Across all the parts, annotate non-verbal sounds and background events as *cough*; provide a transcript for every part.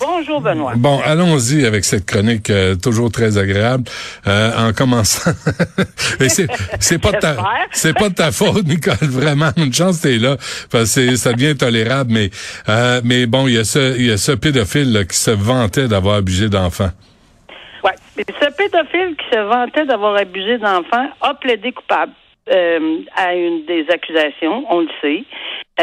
Bonjour Benoît. Bon, allons-y avec cette chronique euh, toujours très agréable. Euh, en commençant, *laughs* Et c'est c'est pas de ta J'espère. c'est pas de ta faute, Nicole. Vraiment, une chance t'es là, parce que c'est- ça devient tolérable. Mais euh, mais bon, il y a ce il y a ce pédophile là, qui se vantait d'avoir abusé d'enfants. Ouais. Ce pédophile qui se vantait d'avoir abusé d'enfants a plaidé coupable euh, à une des accusations, on le sait.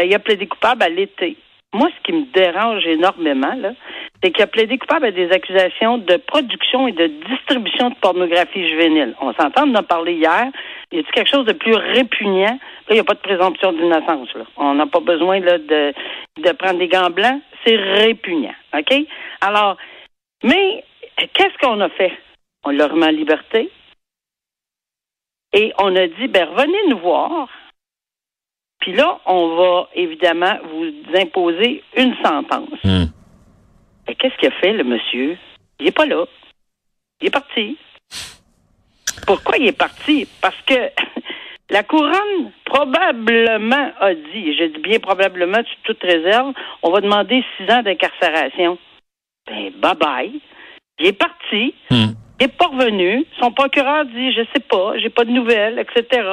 Il a plaidé coupable à l'été. Moi, ce qui me dérange énormément, là, c'est qu'il a plaidé coupable à des accusations de production et de distribution de pornographie juvénile. On s'entend, on en a parlé hier. Il y a quelque chose de plus répugnant? Là, il n'y a pas de présomption d'innocence. là. On n'a pas besoin là, de, de prendre des gants blancs. C'est répugnant. OK? Alors, mais qu'est-ce qu'on a fait? On l'a remis en liberté. Et on a dit, ben revenez nous voir. Puis là, on va évidemment vous imposer une sentence. Hmm. Et qu'est-ce qu'il a fait, le monsieur? Il n'est pas là. Il est parti. Pourquoi il est parti? Parce que *laughs* la couronne probablement a dit, et je dis bien probablement, sur toute réserve, on va demander six ans d'incarcération. Ben, bye bye. Il est parti. Hmm. Il n'est pas revenu. Son procureur dit, je sais pas, j'ai pas de nouvelles, etc.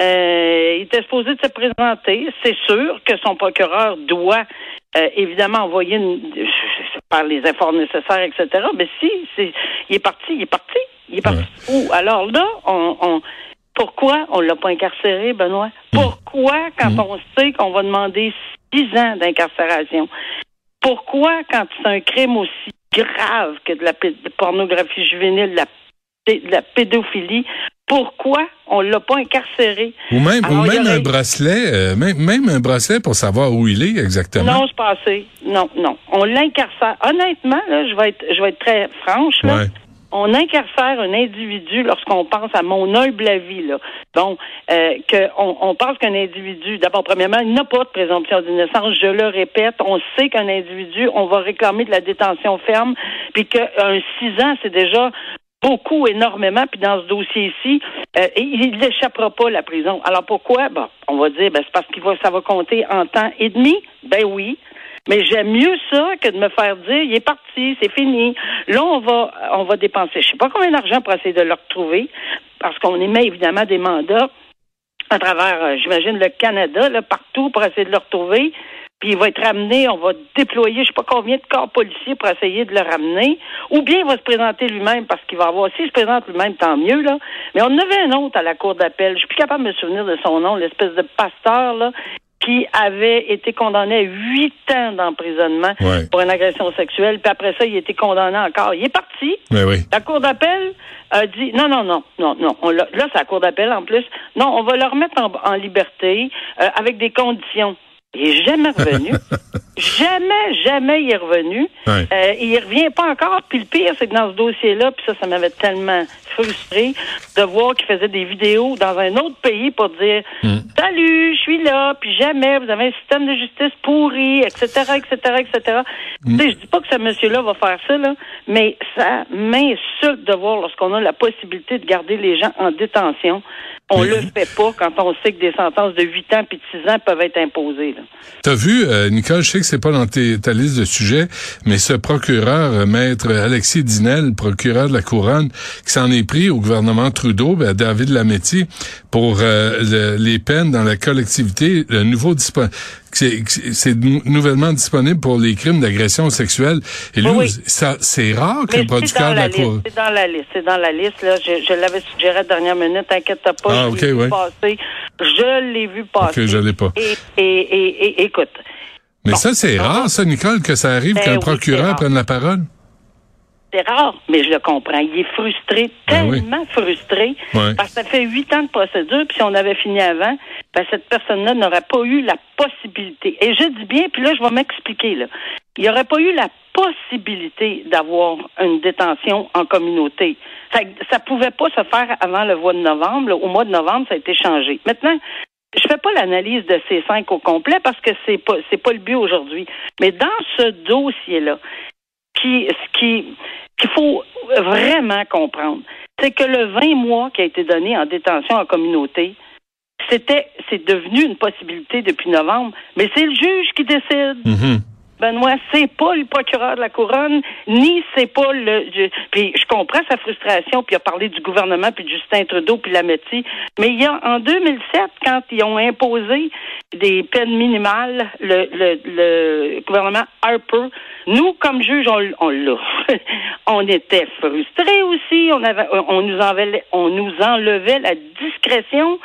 Euh, il était supposé de se présenter. C'est sûr que son procureur doit euh, évidemment envoyer une, par les efforts nécessaires, etc. Mais si, il est parti, il est parti. Il est parti. Où? Alors là, on, on pourquoi on l'a pas incarcéré, Benoît? Pourquoi, quand on sait qu'on va demander six ans d'incarcération? Pourquoi, quand c'est un crime aussi grave que de la pornographie juvénile, de la, de la pédophilie, pourquoi on l'a pas incarcéré? Ou même Alors, ou même aurait- un bracelet, euh, même même un bracelet pour savoir où il est exactement. Non, c'est pas assez. Non, non. On l'incarcère. Honnêtement, là, je vais être, je vais être très franche, là. Ouais. On incarcère un individu lorsqu'on pense à mon humble avis, là. Bon, euh, que on, pense qu'un individu, d'abord, premièrement, il n'a pas de présomption d'innocence. Je le répète, on sait qu'un individu, on va réclamer de la détention ferme, puis qu'un six ans, c'est déjà beaucoup, énormément, puis dans ce dossier-ci, euh, il n'échappera pas à la prison. Alors pourquoi? Bon, on va dire, ben, c'est parce va, ça va compter en temps et demi. Ben oui. Mais j'aime mieux ça que de me faire dire, il est parti, c'est fini. Là, on va, on va dépenser, je sais pas combien d'argent pour essayer de le retrouver, parce qu'on émet évidemment des mandats à travers, euh, j'imagine, le Canada, là, partout pour essayer de le retrouver. Puis il va être ramené, on va déployer je sais pas combien de corps policiers pour essayer de le ramener. Ou bien il va se présenter lui-même parce qu'il va avoir, s'il se présente lui-même, tant mieux, là. Mais on avait un autre à la cour d'appel. Je suis plus capable de me souvenir de son nom, l'espèce de pasteur, là, qui avait été condamné à huit ans d'emprisonnement Ouais. pour une agression sexuelle. Puis après ça, il a été condamné encore. Il est parti. Mais oui. La Cour d'appel a dit non, non, non, non, non. On là, c'est la Cour d'appel en plus. Non, on va le remettre en, en liberté euh, avec des conditions. Il est jamais revenu. *laughs* jamais, jamais il est revenu. Ouais. Euh, il revient pas encore. Puis le pire, c'est que dans ce dossier-là, puis ça, ça m'avait tellement frustré de voir qu'il faisait des vidéos dans un autre pays pour dire Hmm. Salut, je suis là, puis jamais, vous avez un système de justice pourri, etc., etc., etc. Tu sais, je dis pas que ce monsieur-là va faire ça, là, mais ça m'insulte de voir lorsqu'on a la possibilité de garder les gens en détention. On Mais- le fait pas quand on sait que des sentences de 8 ans puis de 6 ans peuvent être imposées. T'as vu, euh, Nicole, je sais que c'est pas dans tes- ta liste de sujets, mais ce procureur, euh, maître Alexis Dinel, procureur de la Couronne, qui s'en est pris au gouvernement Trudeau, ben, David Lametti, pour euh, le- les peines dans la collectivité, le nouveau dispo- c'est c'est nou- nouvellement disponible pour les crimes d'agression sexuelle. Et lui, Oui, ça, c'est rare Mais qu'un producteur de la, la Cour... liste. C'est dans la liste. C'est dans la liste. Là. Je, je l'avais suggéré à la dernière minute. T'inquiète pas. Ah, je ok, l'ai vu ouais. passer. Je l'ai vu passer. Ok, je l'ai pas. Et, et, et, et- écoute. Mais Bon. ça, c'est rare, ça, Nicole, que ça arrive Ben qu'un procureur prenne la parole. C'est rare, mais je le comprends. Il est frustré, Ben oui. tellement frustré, parce que ça fait huit ans de procédure, puis si on avait fini avant, ben, cette personne-là n'aurait pas eu la possibilité. Et je dis bien, puis là, je vais m'expliquer, là. Il n'y aurait pas eu la possibilité d'avoir une détention en communauté. Ça, ça pouvait pas se faire avant le mois de novembre. là. Au mois de novembre, ça a été changé. Maintenant, je fais pas l'analyse de ces cinq au complet parce que c'est pas c'est pas le but aujourd'hui. Mais dans ce dossier-là, ce qui, qu'il faut vraiment comprendre, c'est que le 20 mois qui a été donné en détention en communauté, c'était, c'est devenu une possibilité depuis novembre, mais c'est le juge qui décide. Mhm. Benoît, c'est pas le procureur de la couronne, ni c'est pas le. Puis je comprends sa frustration, puis il a parlé du gouvernement, puis de Justin Trudeau, puis la métier. Mais il y a en 2007, quand ils ont imposé des peines minimales, le, gouvernement Harper, nous comme juge, on, on l'a. *laughs* on était frustrés aussi. On avait, on nous enlevait, on nous enlevait la discrétion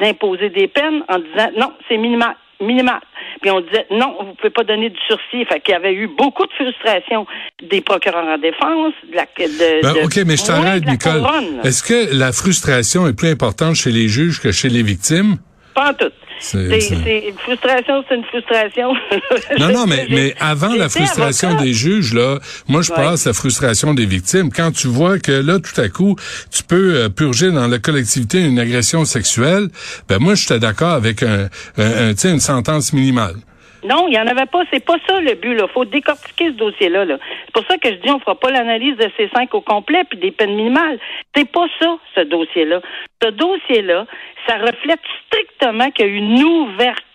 d'imposer des peines en disant non, c'est minimal, minimal. Puis on disait non, vous pouvez pas donner du sursis. Fait qu'il y avait eu beaucoup de frustration des procureurs en défense, de la de, Ben, de- OK, mais je t'arrête, Nicole. Est-ce que la frustration est plus importante chez les juges que chez les victimes? Pas en tout. C'est- une frustration, c'est une frustration. *laughs* Non, non, mais, mais avant la frustration des juges, là, moi, je Ouais. passe la frustration des victimes. Quand tu vois que là, tout à coup, tu peux euh, purger dans la collectivité une agression sexuelle, ben moi, j'étais d'accord avec un, un, une sentence minimale. Non, il n'y en avait pas. C'est pas ça le but. Il faut décortiquer ce dossier-là. Là. C'est pour ça que je dis on fera pas l'analyse de ces cinq au complet puis des peines minimales. C'est pas ça, ce dossier-là. Ce dossier-là, ça reflète strictement qu'il y a une ouverture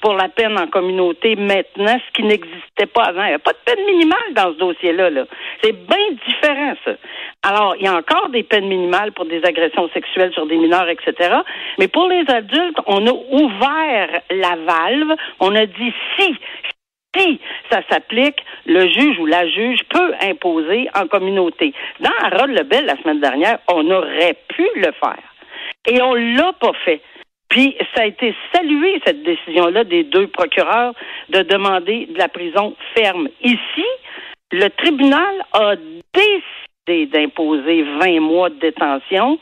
pour la peine en communauté maintenant, ce qui n'existait pas avant. Il n'y a pas de peine minimale dans ce dossier-là. -là, C'est bien différent, ça. Alors, il y a encore des peines minimales pour des agressions sexuelles sur des mineurs, etc. Mais pour les adultes, on a ouvert la valve. On a dit si, si ça s'applique, le juge ou la juge peut imposer en communauté. Dans Harold Lebel, la semaine dernière, on aurait pu le faire. Et on l'a pas fait. Puis ça a été salué, cette décision-là, des deux procureurs de demander de la prison ferme. Ici, le tribunal a décidé d'imposer 20 mois de détention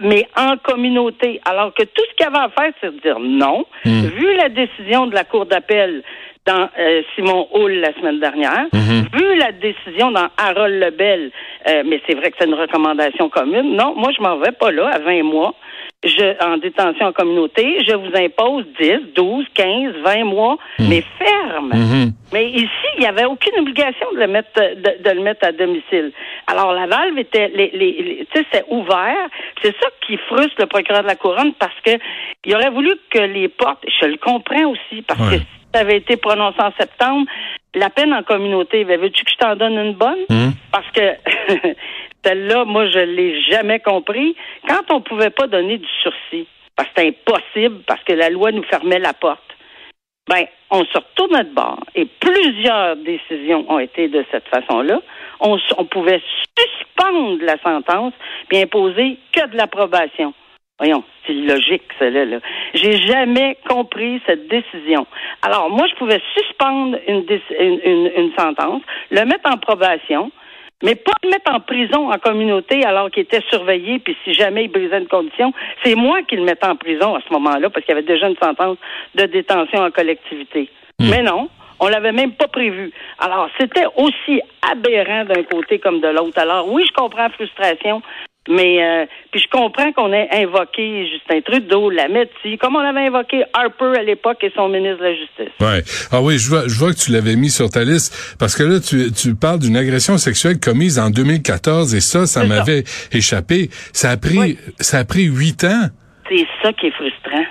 mais en communauté. Alors que tout ce qu'il y avait à faire, c'est de dire non. Mm. Vu la décision de la Cour d'appel dans euh, Simon Hull la semaine dernière, Mhm. vu la décision dans Harold Lebel, euh, mais c'est vrai que c'est une recommandation commune. Non, moi, je m'en vais pas là à 20 mois. Je, en détention en communauté, je vous impose 10, 12, 15, 20 mois, mais ferme. Mhm. Mais ici, il n'y avait aucune obligation de le mettre de, de le mettre à domicile. Alors la valve était les, les, les- tu sais, c'est ouvert. C'est ça qui frustre le procureur de la couronne parce que il aurait voulu que les portes, je le comprends aussi, parce Ouais. que si ça avait été prononcé en septembre, la peine en communauté, ben, veux-tu que je t'en donne une bonne? Mhm. Parce que *laughs* celle-là, moi, je l'ai jamais compris. Quand on pouvait pas donner du sursis, parce que c'était impossible, parce que la loi nous fermait la porte, ben, on se retournait de bord et plusieurs décisions ont été de cette façon-là. On, pouvait suspendre la sentence puis imposer que de l'approbation. Voyons, c'est logique, cela. Là. J'ai jamais compris cette décision. Alors, moi, je pouvais suspendre une- une sentence, le mettre en probation, mais pas le mettre en prison en communauté alors qu'il était surveillé, puis si jamais il brisait une condition, c'est moi qui le mettais en prison à ce moment-là, parce qu'il y avait déjà une sentence de détention en collectivité. Mais non, on l'avait même pas prévu. Alors, c'était aussi aberrant d'un côté comme de l'autre. Alors, oui, je comprends la frustration, mais euh, puis je comprends qu'on ait invoqué Justin Trudeau, Lametti, comme on avait invoqué Harper à l'époque et son ministre de la Justice. Ouais. Ah oui, je vois, je vois que tu l'avais mis sur ta liste parce que là, tu, tu parles d'une agression sexuelle commise en 2014 et ça, ça m'avait échappé. Ça a pris, Oui. ça a pris huit ans. C'est ça qui est frustrant.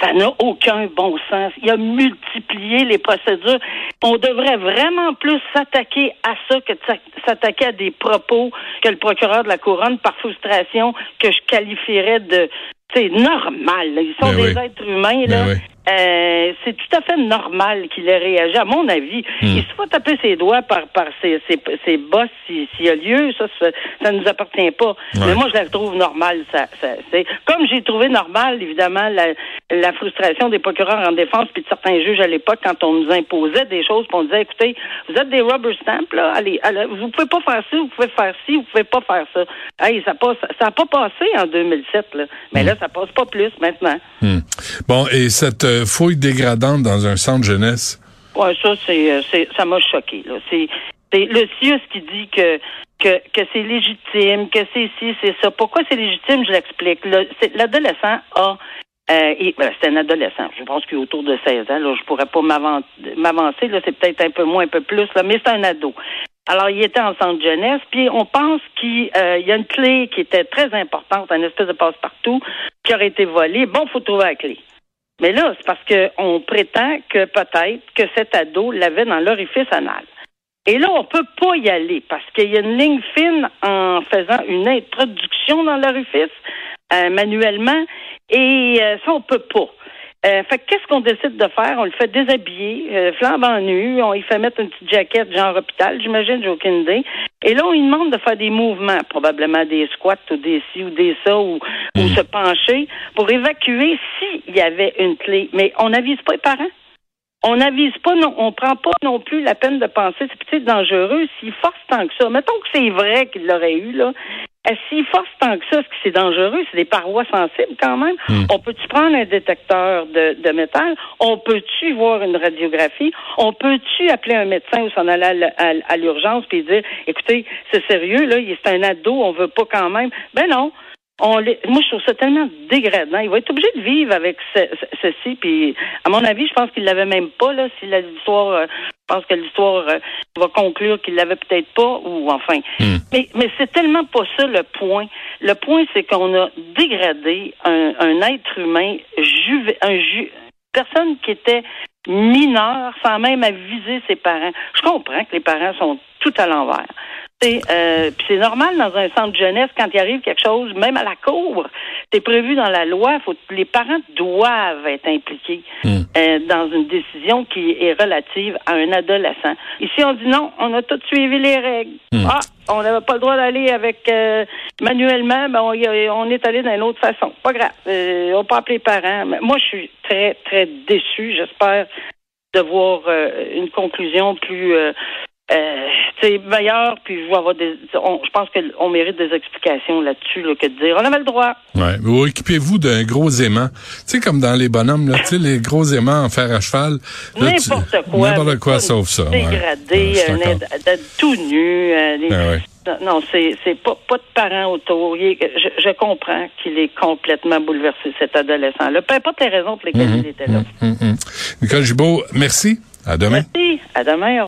Ça n'a aucun bon sens. Il a multiplié les procédures. On devrait vraiment plus s'attaquer à ça que de s'a- s'attaquer à des propos que le procureur de la couronne, par frustration, que je qualifierais de c'est normal. là. Ils sont Ben des oui. êtres humains. Ben Là. oui. Euh, c'est tout à fait normal qu'il ait réagi. À mon avis, Hmm. il se faut taper ses doigts par, par ses, ses, si- s'il y a lieu. Ça, ça, nous appartient pas. Ouais. Mais moi, je la trouve normale. Ça, ça, c'est comme j'ai trouvé normal, évidemment, la, la frustration des procureurs en défense puis de certains juges à l'époque quand on nous imposait des choses, puis on disait, écoutez, vous êtes des rubber stamps, là, allez, allez, vous pouvez pas faire ça, vous pouvez faire ci, vous pouvez pas faire ça. Hey, ça passe, ça a pas passé en 2007, là. Mais là, ça passe pas plus maintenant. Hmm. Bon, et cette euh, fouille dégradante dans un centre jeunesse. Ouais, ça, c'est, euh, ça m'a choqué. C'est, le CIUS qui dit que que, c'est légitime, que c'est ci, c'est ça. Pourquoi c'est légitime, je l'explique. L'adolescent a euh, c'est un adolescent. Je pense qu'il est autour de 16 ans. Là, je pourrais pas m'avan- m'avancer. Là, c'est peut-être un peu moins, un peu plus. Là, mais c'est un ado. Alors, il était en centre jeunesse, puis on pense qu'il euh, y a une clé qui était très importante, un espèce de passe-partout, qui aurait été volée. Bon, faut trouver la clé. Mais là, c'est parce qu'on prétend que peut-être que cet ado l'avait dans l'orifice anal. Et là, on peut pas y aller parce qu'il y a une ligne fine en faisant une introduction dans l'orifice euh, manuellement et euh, ça, on peut pas. Euh, fait qu'est-ce qu'on décide de faire? On le fait déshabiller, euh, flambant nu, on lui fait mettre une petite jaquette genre hôpital, j'imagine, j'ai aucune idée. Et là, on lui demande de faire des mouvements, probablement des squats ou des ci ou des ça, ou, ou Hmm. se pencher pour évacuer s'il y avait une clé. Mais on n'avise pas les parents. On n'avise pas, non, on prend pas non plus la peine de penser, c'est peut-être dangereux s'il force tant que ça. Mettons que c'est vrai qu'il l'aurait eu, là. S'il force tant que ça, est-ce que c'est dangereux? C'est des parois sensibles quand même. On peut-tu prendre un détecteur de, de métal? On peut-tu voir une radiographie? On peut-tu appeler un médecin ou s'en aller à, l- à- à l'urgence puis dire, écoutez, c'est sérieux, là, c'est un ado, on veut pas quand même? Ben non. On les- moi, je trouve ça tellement dégradant. Il va être obligé de vivre avec ce- ce- ceci. Puis, à mon avis, je pense qu'il l'avait même pas. Là, si l'histoire, euh, je pense que l'histoire euh, va conclure qu'il l'avait peut-être pas, ou enfin. Hmm. Mais, mais c'est tellement pas ça le point. Le point, c'est qu'on a dégradé un, un être humain, juve, un ju, personne qui était mineur, sans même aviser ses parents. Je comprends que les parents sont tout à l'envers. C'est euh, puis c'est normal dans un centre de jeunesse quand il arrive quelque chose, même à la cour, c'est prévu dans la loi. Faut, les parents doivent être impliqués Hmm. euh, dans une décision qui est relative à un adolescent. Ici, on dit non, on a tout suivi les règles. Hmm. Ah, on n'avait pas le droit d'aller avec euh, manuellement, ben on, on est allé d'une autre façon. Pas grave, euh, on peut appeler les parents. Mais moi, je suis très très déçue. J'espère de voir une conclusion plus euh, euh, tu sais, meilleure, puis je vais avoir des. on- je pense qu'on mérite des explications là-dessus, là, que de dire on avait le droit. Ouais. Ou équipez-vous d'un gros aimant. Tu sais, comme dans les bonhommes, là, tu sais, les gros aimants en fer à cheval. Tu- N'importe quoi. N'importe quoi sauf ça. Dégradé, Ouais, d'être tout nu. euh, les- Ben ouais. Non, c'est c'est pas pas de parents autour. Est- je, je comprends qu'il est complètement bouleversé cet adolescent-là. Peu importe les raisons pour lesquelles Mhm. il était là. Hum, hum. Nicole Gibault, merci. À demain. Merci. À demain.